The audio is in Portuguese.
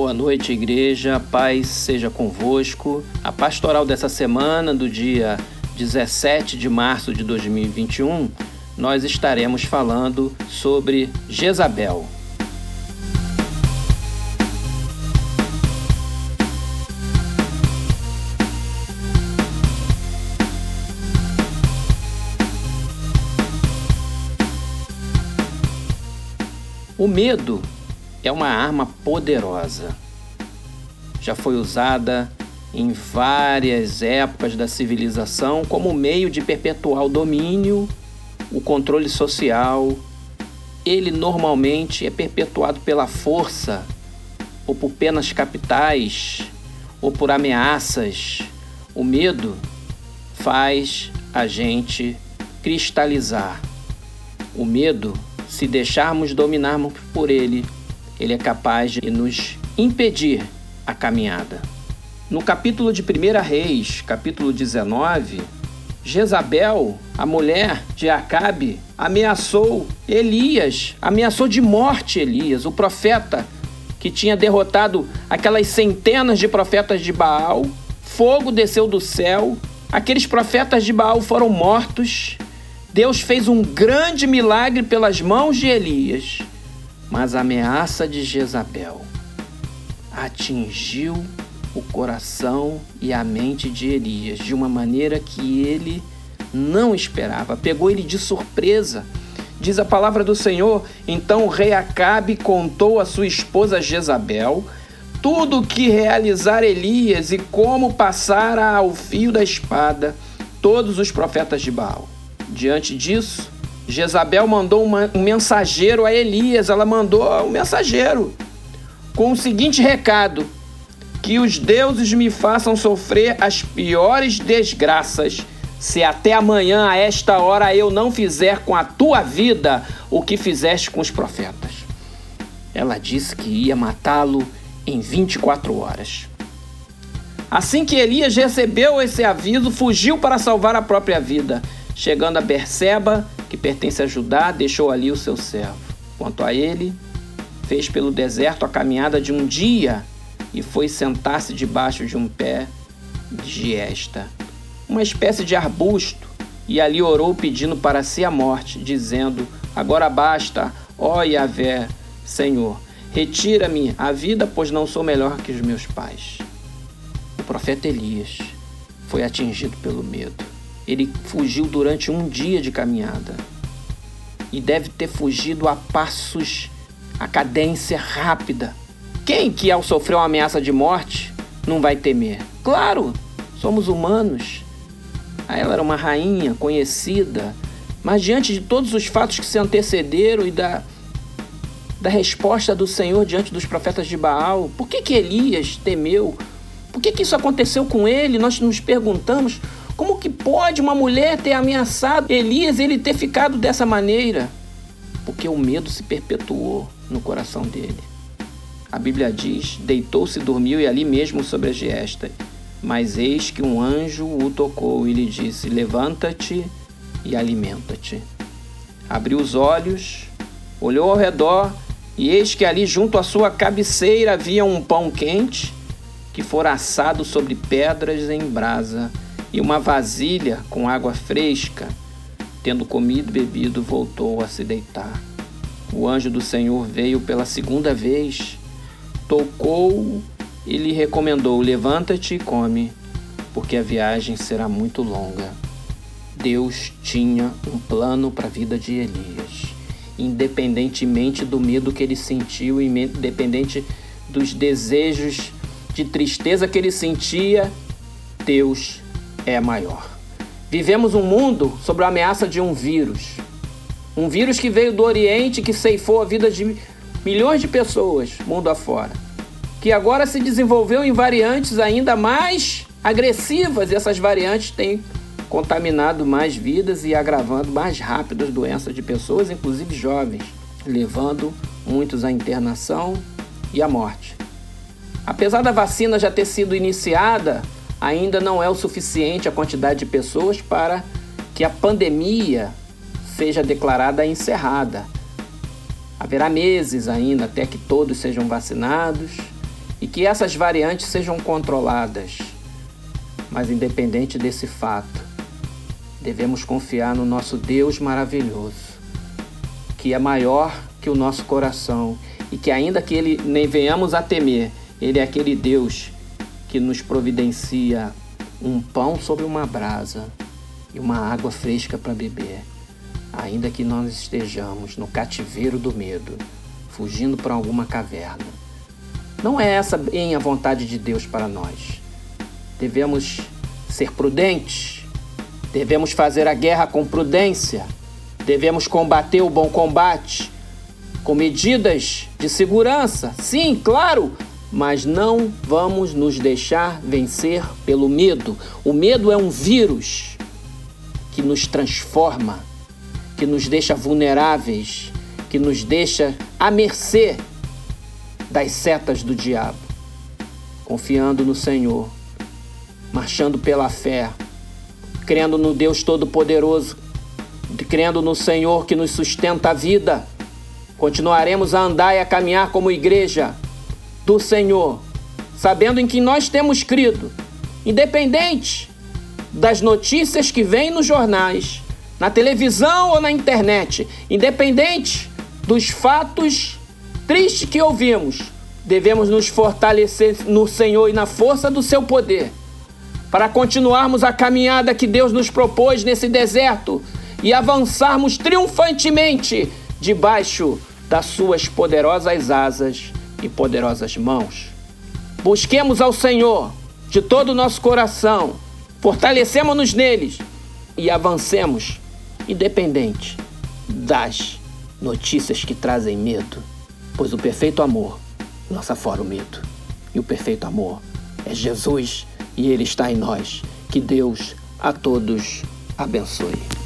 Boa noite, igreja. Paz seja convosco. A pastoral dessa semana, do dia 17 de março de 2021, nós estaremos falando sobre Jezabel. O medo é uma arma poderosa. Já foi usada em várias épocas da civilização como meio de perpetuar o domínio, o controle social. Ele normalmente é perpetuado pela força, ou por penas capitais, ou por ameaças. O medo faz a gente cristalizar. O medo se deixarmos dominarmos por ele, ele é capaz de nos impedir a caminhada. No capítulo de 1 Reis, capítulo 19, Jezabel, a mulher de Acabe, ameaçou Elias, ameaçou de morte Elias, o profeta que tinha derrotado aquelas centenas de profetas de Baal. Fogo desceu do céu, aqueles profetas de Baal foram mortos Deus fez um grande milagre pelas mãos de Elias, mas a ameaça de Jezabel atingiu o coração e a mente de Elias de uma maneira que ele não esperava, pegou ele de surpresa. Diz a palavra do Senhor: então o rei Acabe contou a sua esposa Jezabel tudo o que realizar Elias e como passara ao fio da espada todos os profetas de Baal. Diante disso, Jezabel mandou uma, um mensageiro a Elias, ela mandou um mensageiro com o seguinte recado: que os deuses me façam sofrer as piores desgraças, se até amanhã a esta hora eu não fizer com a tua vida o que fizeste com os profetas. Ela disse que ia matá-lo em 24 horas. Assim que Elias recebeu esse aviso, fugiu para salvar a própria vida. Chegando a Berseba, que pertence a Judá, deixou ali o seu servo. Quanto a ele, fez pelo deserto a caminhada de um dia e foi sentar-se debaixo de um pé de esta, uma espécie de arbusto, e ali orou pedindo para si a morte, dizendo: Agora basta, ó Yahvé, Senhor, retira-me a vida, pois não sou melhor que os meus pais. O profeta Elias foi atingido pelo medo. Ele fugiu durante um dia de caminhada e deve ter fugido a passos, a cadência rápida. Quem que ao sofrer uma ameaça de morte não vai temer? Claro, somos humanos. Ela era uma rainha conhecida, mas diante de todos os fatos que se antecederam e da, da resposta do Senhor diante dos profetas de Baal, por que, que Elias temeu? Por que, que isso aconteceu com ele? Nós nos perguntamos como que pode uma mulher ter ameaçado Elias ele ter ficado dessa maneira? Porque o medo se perpetuou no coração dele. A Bíblia diz: deitou-se, dormiu e ali mesmo sobre a giesta. Mas eis que um anjo o tocou e lhe disse: Levanta-te e alimenta-te. Abriu os olhos, olhou ao redor e eis que ali junto à sua cabeceira havia um pão quente que fora assado sobre pedras em brasa e uma vasilha com água fresca. Tendo comido e bebido, voltou a se deitar. O anjo do Senhor veio pela segunda vez, tocou e lhe recomendou: Levanta-te e come, porque a viagem será muito longa. Deus tinha um plano para a vida de Elias, independentemente do medo que ele sentiu, independente dos desejos de tristeza que ele sentia, Deus é maior. Vivemos um mundo sob a ameaça de um vírus. Um vírus que veio do Oriente que ceifou a vida de milhões de pessoas mundo afora. Que agora se desenvolveu em variantes ainda mais agressivas e essas variantes têm contaminado mais vidas e agravando mais rápido as doenças de pessoas, inclusive jovens, levando muitos à internação e à morte. Apesar da vacina já ter sido iniciada, ainda não é o suficiente a quantidade de pessoas para que a pandemia seja declarada encerrada. Haverá meses ainda até que todos sejam vacinados e que essas variantes sejam controladas. Mas, independente desse fato, devemos confiar no nosso Deus maravilhoso, que é maior que o nosso coração e que, ainda que ele nem venhamos a temer, ele é aquele Deus que nos providencia um pão sobre uma brasa e uma água fresca para beber, ainda que nós estejamos no cativeiro do medo, fugindo para alguma caverna. Não é essa bem a vontade de Deus para nós. Devemos ser prudentes, devemos fazer a guerra com prudência, devemos combater o bom combate com medidas de segurança, sim, claro, mas não vamos nos deixar vencer pelo medo. O medo é um vírus que nos transforma, que nos deixa vulneráveis, que nos deixa à mercê das setas do diabo. Confiando no Senhor, marchando pela fé, crendo no Deus Todo-Poderoso, crendo no Senhor que nos sustenta a vida. Continuaremos a andar e a caminhar como igreja do Senhor, sabendo em que nós temos crido, independente das notícias que vêm nos jornais, na televisão ou na internet, independente dos fatos tristes que ouvimos, devemos nos fortalecer no Senhor e na força do seu poder, para continuarmos a caminhada que Deus nos propôs nesse deserto e avançarmos triunfantemente debaixo das suas poderosas asas e poderosas mãos. Busquemos ao Senhor de todo o nosso coração, fortalecemos-nos neles e avancemos, independente das notícias que trazem medo, pois o perfeito amor lança fora o medo. E o perfeito amor é Jesus e Ele está em nós. Que Deus a todos abençoe.